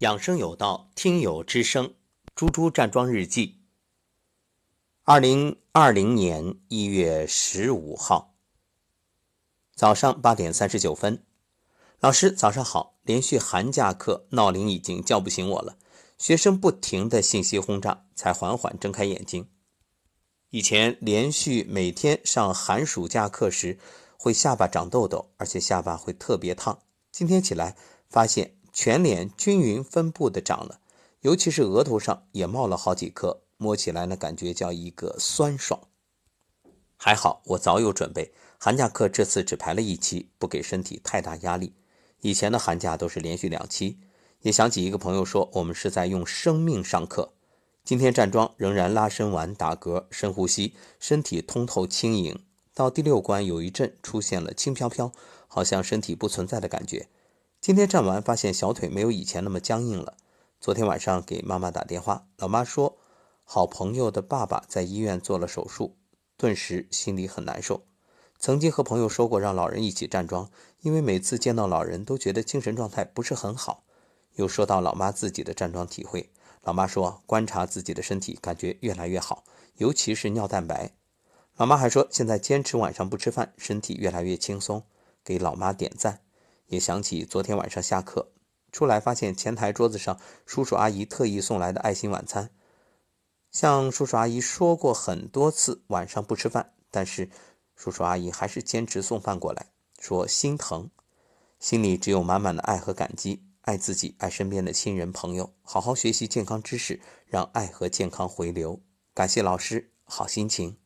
养生有道，听友之声，猪猪站桩日记。二零二零年一月十五号早上八点三十九分，老师早上好。连续寒假课闹铃已经叫不醒我了，学生不停的信息轰炸，才缓缓睁开眼睛。以前连续每天上寒暑假课时，会下巴长痘痘，而且下巴会特别烫。今天起来发现。全脸均匀分布的长了，尤其是额头上也冒了好几颗，摸起来呢感觉叫一个酸爽。还好我早有准备，寒假课这次只排了一期，不给身体太大压力。以前的寒假都是连续两期。也想起一个朋友说，我们是在用生命上课。今天站桩仍然拉伸完打嗝，深呼吸，身体通透轻盈。到第六关有一阵出现了轻飘飘，好像身体不存在的感觉。今天站完，发现小腿没有以前那么僵硬了。昨天晚上给妈妈打电话，老妈说，好朋友的爸爸在医院做了手术，顿时心里很难受。曾经和朋友说过让老人一起站桩，因为每次见到老人都觉得精神状态不是很好。又说到老妈自己的站桩体会，老妈说观察自己的身体，感觉越来越好，尤其是尿蛋白。老妈还说现在坚持晚上不吃饭，身体越来越轻松，给老妈点赞。也想起昨天晚上下课出来，发现前台桌子上叔叔阿姨特意送来的爱心晚餐。向叔叔阿姨说过很多次晚上不吃饭，但是叔叔阿姨还是坚持送饭过来，说心疼，心里只有满满的爱和感激。爱自己，爱身边的亲人朋友，好好学习健康知识，让爱和健康回流。感谢老师，好心情。